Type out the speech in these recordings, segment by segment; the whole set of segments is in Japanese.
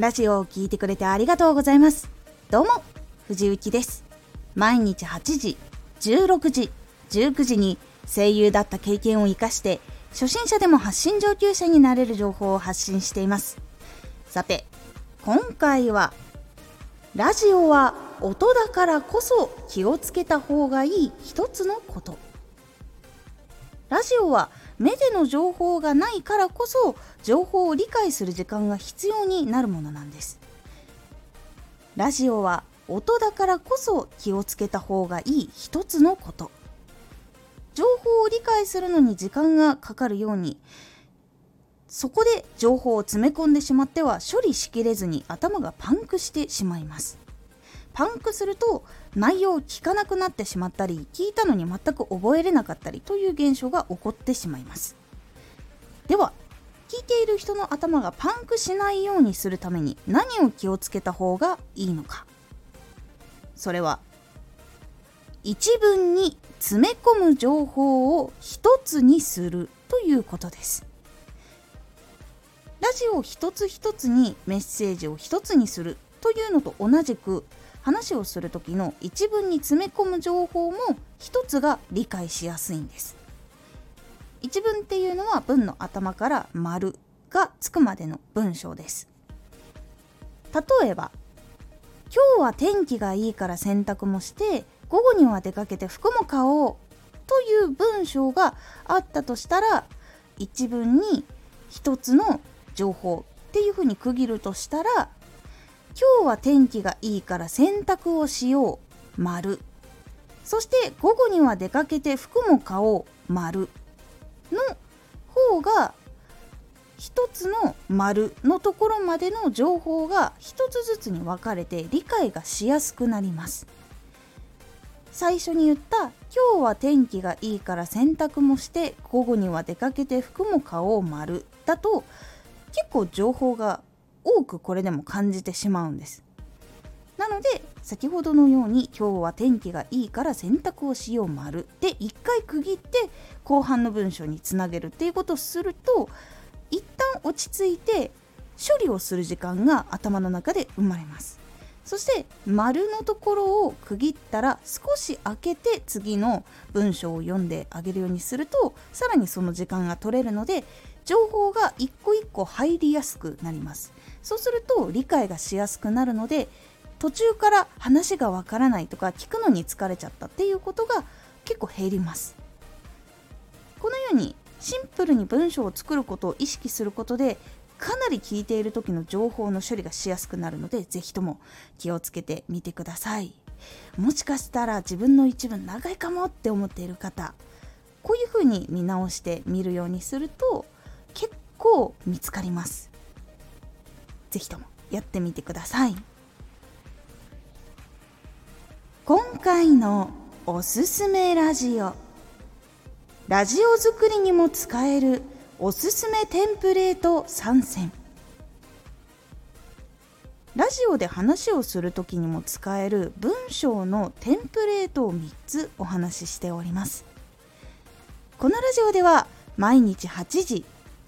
ラジオを聴いてくれてありがとうございます。どうも藤幸です。毎日8時16時19時に声優だった経験を生かして初心者でも発信上級者になれる情報を発信しています。さて今回はラジオは音だからこそ気をつけた方がいい一つのこと。ラジオは目での情報がないからこそ情報を理解する時間が必要になるものなんです。ラジオは音だからこそ気をつけた方がいい一つのこと。情報を理解するのに時間がかかるようにそこで情報を詰め込んでしまっては処理しきれずに頭がパンクしてしまいます。パンクすると内容を聞かなくなってしまったり聞いたのに全く覚えれなかったりという現象が起こってしまいます。では聞いている人の頭がパンクしないようにするために何を気をつけた方がいいのか。それは一文に詰め込む情報を一つにするということです。ラジオ一つ一つにメッセージを一つにするというのと同じく話をする時の一文に詰め込む情報も一つが理解しやすいんです。一文っていうのは文の頭から丸がつくまでの文章です。例えば今日は天気がいいから洗濯もして午後には出かけて服も買おうという文章があったとしたら一文に一つの情報っていうふうに区切るとしたら今日は天気がいいから洗濯をしよう丸。そして午後には出かけて服も買おう丸。の方が一つの丸のところまでの情報が一つずつに分かれて理解がしやすくなります。最初に言った今日は天気がいいから洗濯もして午後には出かけて服も買おう丸。だと結構情報が多くこれでも感じてしまうんです。なので先ほどのように今日は天気がいいから洗濯をしよう丸で1回区切って後半の文章につなげるっていうことをすると一旦落ち着いて処理をする時間が頭の中で生まれます。そして丸のところを区切ったら少し開けて次の文章を読んであげるようにするとさらにその時間が取れるので情報が1構入りやすくなります。そうすると理解がしやすくなるので途中から話がわからないとか聞くのに疲れちゃったっていうことが結構減ります。このようにシンプルに文章を作ることを意識することでかなり聞いている時の情報の処理がしやすくなるので是非とも気をつけてみてください。もしかしたら自分の一文長いかもって思っている方こういうふうに見直してみるようにすると構見つかります。ぜひともやってみてください。今回のおすすめラジオ。ラジオ作りにも使えるおすすめテンプレート参戦。ラジオで話をする時にも使える文章のテンプレートを3つお話ししております。このラジオでは毎日8時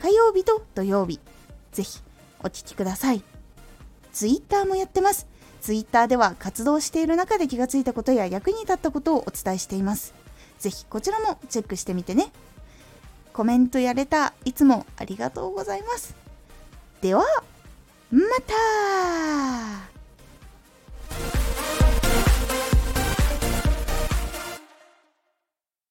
火曜日と土曜日ぜひお聴きください。ツイッターもやってます。ツイッターでは活動している中で気がついたことや役に立ったことをお伝えしています。ぜひこちらもチェックしてみてね。コメントやれたいつもありがとうございます。では、また